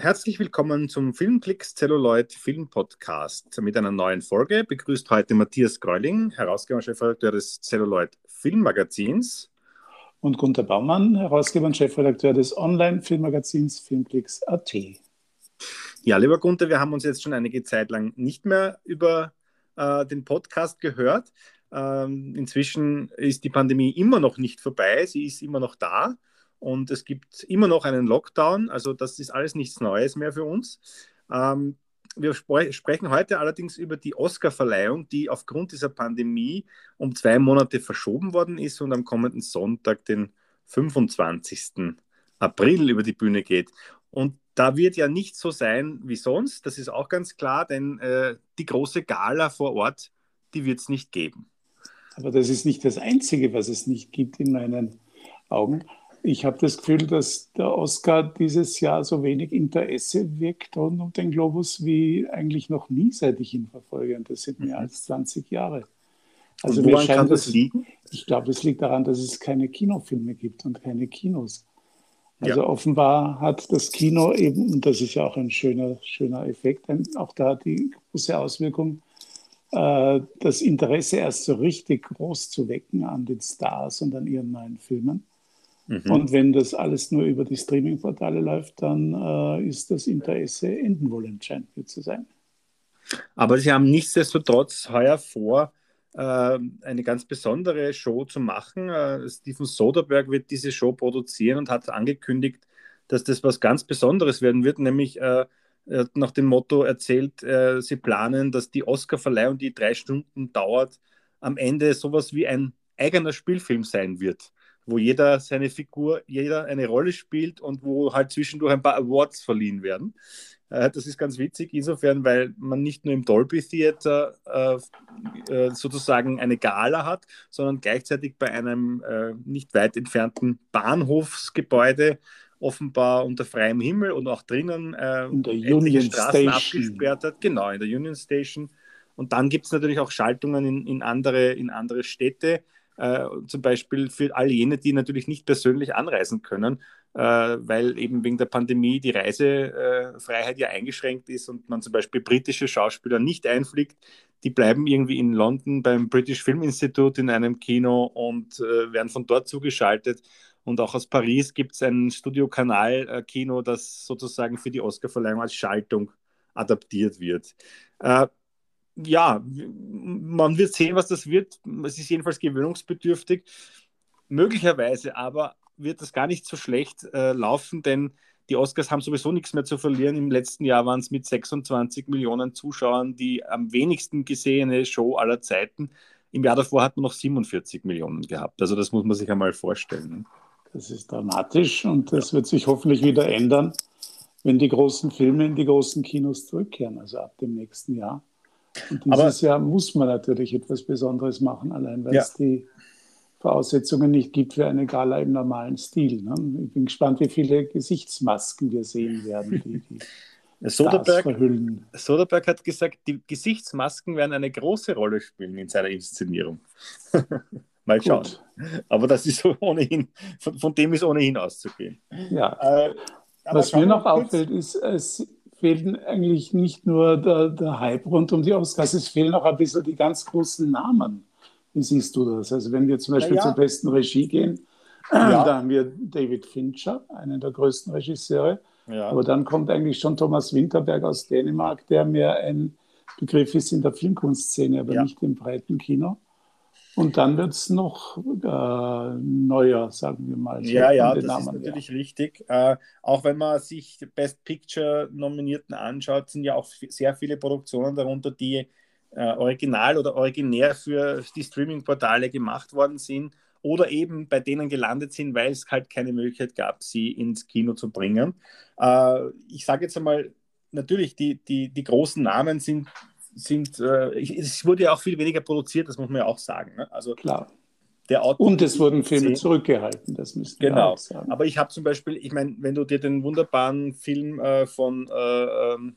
Herzlich willkommen zum Filmklicks Celluloid Film Podcast mit einer neuen Folge. Begrüßt heute Matthias Greuling, Herausgeber und Chefredakteur des Celluloid Filmmagazins. Und Gunter Baumann, Herausgeber und Chefredakteur des Online-Filmmagazins Filmklicks.at. Ja, lieber Gunter, wir haben uns jetzt schon einige Zeit lang nicht mehr über äh, den Podcast gehört. Ähm, inzwischen ist die Pandemie immer noch nicht vorbei, sie ist immer noch da und es gibt immer noch einen Lockdown. Also das ist alles nichts Neues mehr für uns. Ähm, wir spre sprechen heute allerdings über die Oscar-Verleihung, die aufgrund dieser Pandemie um zwei Monate verschoben worden ist und am kommenden Sonntag, den 25. April, über die Bühne geht. Und da wird ja nicht so sein wie sonst, das ist auch ganz klar, denn äh, die große Gala vor Ort, die wird es nicht geben. Aber das ist nicht das Einzige, was es nicht gibt in meinen Augen ich habe das Gefühl, dass der Oscar dieses Jahr so wenig Interesse wirkt rund um den Globus wie eigentlich noch nie, seit ich ihn verfolge. Und das sind mehr mhm. als 20 Jahre. Also woran kann das liegen? Ich glaube, das liegt daran, dass es keine Kinofilme gibt und keine Kinos. Also ja. offenbar hat das Kino eben, und das ist ja auch ein schöner, schöner Effekt, auch da die große Auswirkung, äh, das Interesse erst so richtig groß zu wecken an den Stars und an ihren neuen Filmen. Mhm. Und wenn das alles nur über die Streaming-Portale läuft, dann äh, ist das Interesse enden wohl entscheidend zu sein. Aber Sie haben nichtsdestotrotz heuer vor, äh, eine ganz besondere Show zu machen. Äh, Steven Soderbergh wird diese Show produzieren und hat angekündigt, dass das was ganz Besonderes werden wird, nämlich äh, er hat nach dem Motto erzählt, äh, sie planen, dass die Oscar-Verleihung, die drei Stunden dauert, am Ende sowas wie ein eigener Spielfilm sein wird wo jeder seine Figur, jeder eine Rolle spielt und wo halt zwischendurch ein paar Awards verliehen werden. Äh, das ist ganz witzig, insofern, weil man nicht nur im Dolby Theater äh, äh, sozusagen eine Gala hat, sondern gleichzeitig bei einem äh, nicht weit entfernten Bahnhofsgebäude offenbar unter freiem Himmel und auch drinnen äh, in der Union Straßen Station. abgesperrt hat. Genau, in der Union Station. Und dann gibt es natürlich auch Schaltungen in, in, andere, in andere Städte äh, zum Beispiel für all jene, die natürlich nicht persönlich anreisen können, äh, weil eben wegen der Pandemie die Reisefreiheit ja eingeschränkt ist und man zum Beispiel britische Schauspieler nicht einfliegt. Die bleiben irgendwie in London beim British Film Institute in einem Kino und äh, werden von dort zugeschaltet. Und auch aus Paris gibt es ein Studio-Kanal-Kino, das sozusagen für die Oscarverleihung als Schaltung adaptiert wird. Äh, ja, man wird sehen, was das wird. Es ist jedenfalls gewöhnungsbedürftig. Möglicherweise aber wird das gar nicht so schlecht äh, laufen, denn die Oscars haben sowieso nichts mehr zu verlieren. Im letzten Jahr waren es mit 26 Millionen Zuschauern die am wenigsten gesehene Show aller Zeiten. Im Jahr davor hat man noch 47 Millionen gehabt. Also das muss man sich einmal vorstellen. Das ist dramatisch und das ja. wird sich hoffentlich wieder ändern, wenn die großen Filme in die großen Kinos zurückkehren, also ab dem nächsten Jahr. Und dieses Aber, Jahr muss man natürlich etwas Besonderes machen, allein weil ja. es die Voraussetzungen nicht gibt für eine Gala im normalen Stil. Ne? Ich bin gespannt, wie viele Gesichtsmasken wir sehen werden, die, die Soderberg, verhüllen. Soderberg hat gesagt, die Gesichtsmasken werden eine große Rolle spielen in seiner Inszenierung. Mal schauen. Gut. Aber das ist ohnehin, von, von, dem ist ohnehin auszugehen. Ja. Äh, Was mir noch auffällt, ist, es fehlen eigentlich nicht nur der, der Hype rund um die Oscars, es fehlen auch ein bisschen die ganz großen Namen. Wie siehst du das? Also wenn wir zum Beispiel ja. zur besten Regie gehen, ja. da haben wir David Fincher, einen der größten Regisseure. Ja. Aber dann kommt eigentlich schon Thomas Winterberg aus Dänemark, der mehr ein Begriff ist in der Filmkunstszene, aber nicht im breiten Kino. Und dann wird es noch äh, neuer, sagen wir mal. So ja, ja, das Namen ist natürlich her. richtig. Äh, auch wenn man sich Best Picture-Nominierten anschaut, sind ja auch sehr viele Produktionen darunter, die äh, original oder originär für die Streaming-Portale gemacht worden sind oder eben bei denen gelandet sind, weil es halt keine Möglichkeit gab, sie ins Kino zu bringen. Äh, ich sage jetzt einmal, natürlich, die, die, die großen Namen sind sind, äh, es wurde ja auch viel weniger produziert, das muss man ja auch sagen. Ne? Also Klar. Und es wurden Filme sehen. zurückgehalten, das müssen wir genau. auch sagen. Aber ich habe zum Beispiel, ich meine, wenn du dir den wunderbaren Film äh, von, äh, ähm,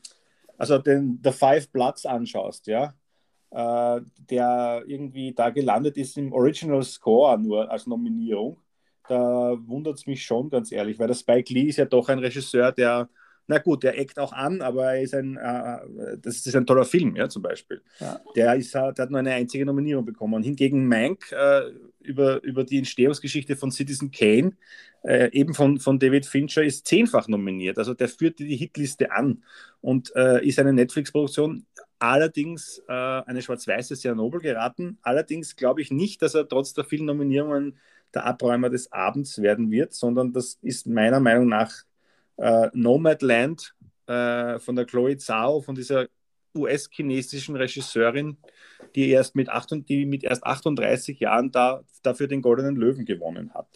also den The Five Bloods anschaust, ja, äh, der irgendwie da gelandet ist im Original Score nur als Nominierung, da wundert es mich schon ganz ehrlich, weil der Spike Lee ist ja doch ein Regisseur, der na gut, der eckt auch an, aber er ist ein, äh, das ist ein toller Film, ja, zum Beispiel. Ja. Der, ist, der hat nur eine einzige Nominierung bekommen. hingegen Mank äh, über, über die Entstehungsgeschichte von Citizen Kane, äh, eben von, von David Fincher, ist zehnfach nominiert. Also der führt die Hitliste an und äh, ist eine Netflix-Produktion. Allerdings äh, eine schwarz-weiße, sehr nobel geraten. Allerdings glaube ich nicht, dass er trotz der vielen Nominierungen der Abräumer des Abends werden wird, sondern das ist meiner Meinung nach äh, Nomadland äh, von der Chloe Zhao, von dieser US-chinesischen Regisseurin, die erst mit, 8, die mit erst 38 Jahren da, dafür den Goldenen Löwen gewonnen hat.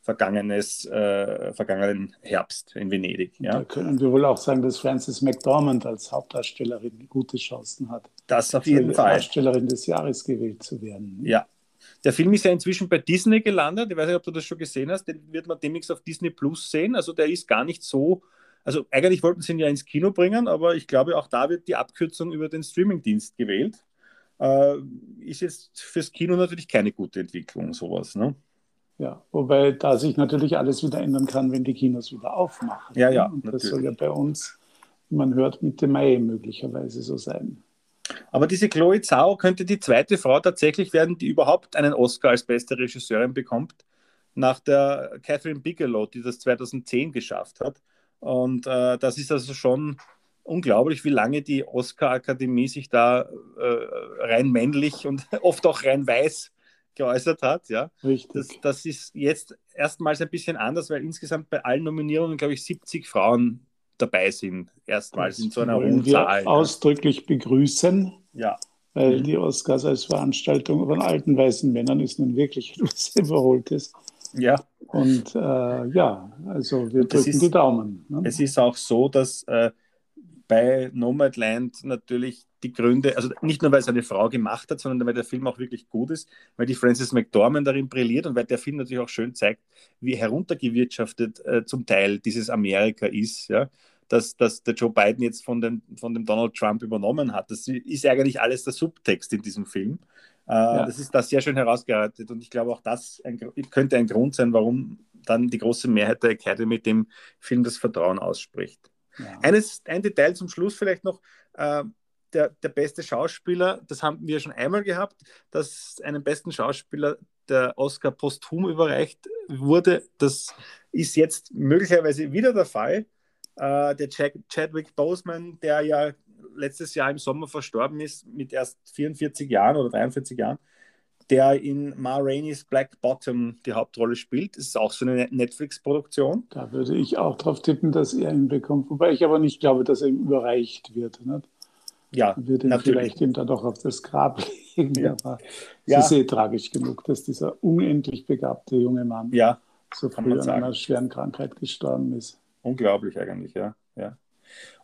Vergangenes, äh, vergangenen Herbst in Venedig. Ja. Da können wir wohl auch sagen, dass Frances McDormand als Hauptdarstellerin gute Chancen hat. Das auf jeden Fall. Darstellerin des Jahres gewählt zu werden. Ja. Der Film ist ja inzwischen bei Disney gelandet. Ich weiß nicht, ob du das schon gesehen hast. Den wird man demnächst auf Disney Plus sehen. Also der ist gar nicht so also eigentlich wollten sie ihn ja ins Kino bringen, aber ich glaube, auch da wird die Abkürzung über den Streamingdienst gewählt. Äh, ist jetzt fürs Kino natürlich keine gute Entwicklung, sowas. Ne? Ja, wobei da sich natürlich alles wieder ändern kann, wenn die Kinos wieder aufmachen. Ja, ja. Und das natürlich. soll ja bei uns, man hört, Mitte Mai möglicherweise so sein. Aber diese Chloe Zhao könnte die zweite Frau tatsächlich werden, die überhaupt einen Oscar als beste Regisseurin bekommt, nach der Catherine Bigelow, die das 2010 geschafft hat. Und äh, das ist also schon unglaublich, wie lange die Oscar-Akademie sich da äh, rein männlich und oft auch rein weiß geäußert hat. Ja. Richtig. Das, das ist jetzt erstmals ein bisschen anders, weil insgesamt bei allen Nominierungen, glaube ich, 70 Frauen dabei sind. Erstmals in so einer hohen Zahl. Ja. Ausdrücklich begrüßen. Ja. Weil die Oscars als Veranstaltung von alten weißen Männern ist nun wirklich etwas Überholtes. Ja. Und äh, ja, also wir drücken ist, die Daumen. Ne? Es ist auch so, dass äh, bei Nomadland natürlich die Gründe, also nicht nur, weil es eine Frau gemacht hat, sondern weil der Film auch wirklich gut ist, weil die Frances McDormand darin brilliert und weil der Film natürlich auch schön zeigt, wie heruntergewirtschaftet äh, zum Teil dieses Amerika ist, ja, dass, dass der Joe Biden jetzt von, den, von dem Donald Trump übernommen hat. Das ist eigentlich alles der Subtext in diesem Film. Äh, ja. Das ist da sehr schön herausgearbeitet und ich glaube auch das ein, könnte ein Grund sein, warum dann die große Mehrheit der Academy dem Film das Vertrauen ausspricht. Ja. Eines, ein Detail zum Schluss vielleicht noch. Äh, der, der beste Schauspieler, das haben wir schon einmal gehabt, dass einem besten Schauspieler der Oscar posthum überreicht wurde. Das ist jetzt möglicherweise wieder der Fall. Äh, der Jack, Chadwick Boseman, der ja letztes Jahr im Sommer verstorben ist, mit erst 44 Jahren oder 43 Jahren, der in Ma Rainey's Black Bottom die Hauptrolle spielt. Das ist auch so eine Netflix-Produktion. Da würde ich auch drauf tippen, dass er ihn bekommt, wobei ich aber nicht glaube, dass er ihm überreicht wird. Nicht? Ja, wird ihn natürlich. vielleicht ihm dann doch auf das Grab legen. Ja. Aber es ja. ist eh tragisch genug, dass dieser unendlich begabte junge Mann ja, so früh an einer schweren Krankheit gestorben ist. Unglaublich eigentlich, ja. ja.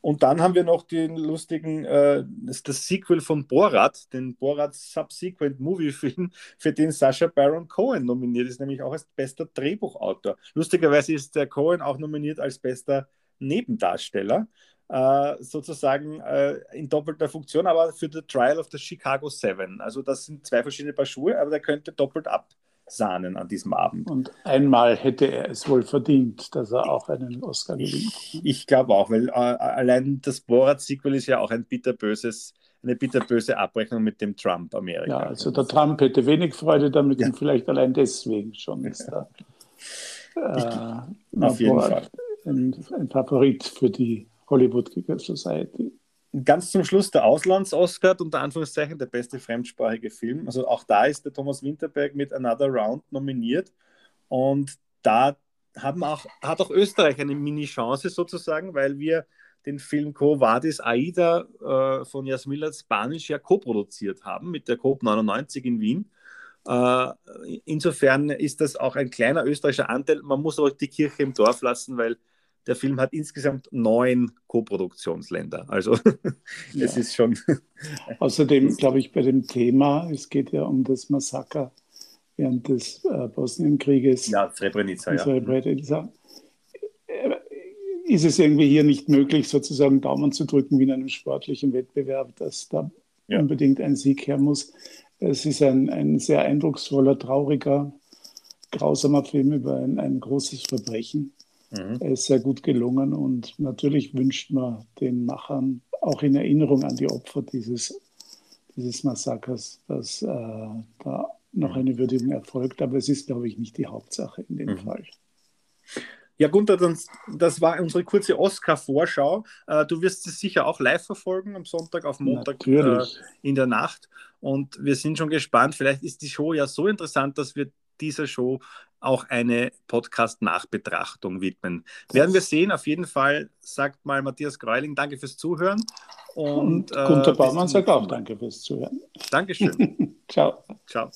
Und dann haben wir noch den lustigen, äh, das, das Sequel von Borat, den Borat Subsequent Movie Film, für den Sascha Baron Cohen nominiert ist, nämlich auch als bester Drehbuchautor. Lustigerweise ist der Cohen auch nominiert als bester Nebendarsteller, äh, sozusagen äh, in doppelter Funktion, aber für The Trial of the Chicago Seven. Also das sind zwei verschiedene Paar Schuhe, aber der könnte doppelt ab Sahnen an diesem Abend. Und einmal hätte er es wohl verdient, dass er auch einen Oscar gewinnt. Ich, ich glaube auch, weil äh, allein das Borat-Sequel ist ja auch ein bitterböses, eine bitterböse Abrechnung mit dem Trump-Amerika. Ja, also der Trump hätte wenig Freude damit ja. und vielleicht allein deswegen schon ist er äh, auf jeden Fall. Ein, ein Favorit für die Hollywood Society ganz zum Schluss der Auslands-Oscar, unter Anführungszeichen der beste fremdsprachige Film. Also auch da ist der Thomas Winterberg mit Another Round nominiert. Und da haben auch, hat auch Österreich eine Mini-Chance sozusagen, weil wir den Film Co. Vadis Aida äh, von Jasmila Spanisch ja co-produziert haben mit der COP 99 in Wien. Äh, insofern ist das auch ein kleiner österreichischer Anteil. Man muss aber die Kirche im Dorf lassen, weil der Film hat insgesamt neun Co-Produktionsländer. Also ja. es ist schon. Außerdem glaube ich bei dem Thema, es geht ja um das Massaker während des äh, Bosnienkrieges. Ja, Srebrenica. Ja. Srebrenica. Äh, ist es irgendwie hier nicht möglich, sozusagen Daumen zu drücken wie in einem sportlichen Wettbewerb, dass da ja. unbedingt ein Sieg her muss? Es ist ein, ein sehr eindrucksvoller, trauriger, grausamer Film über ein, ein großes Verbrechen Mhm. Er ist sehr gut gelungen und natürlich wünscht man den Machern auch in Erinnerung an die Opfer dieses, dieses Massakers, dass äh, da noch mhm. eine Würdigung erfolgt. Aber es ist, glaube ich, nicht die Hauptsache in dem mhm. Fall. Ja, Gunther, das, das war unsere kurze Oscar-Vorschau. Äh, du wirst es sicher auch live verfolgen am Sonntag auf Montag äh, in der Nacht. Und wir sind schon gespannt. Vielleicht ist die Show ja so interessant, dass wir dieser Show auch eine Podcast-Nachbetrachtung widmen. Werden wir sehen. Auf jeden Fall sagt mal Matthias Greuling, danke fürs Zuhören. Und, und Gunther äh, Baumann sagt auch danke fürs Zuhören. Dankeschön. Ciao. Ciao.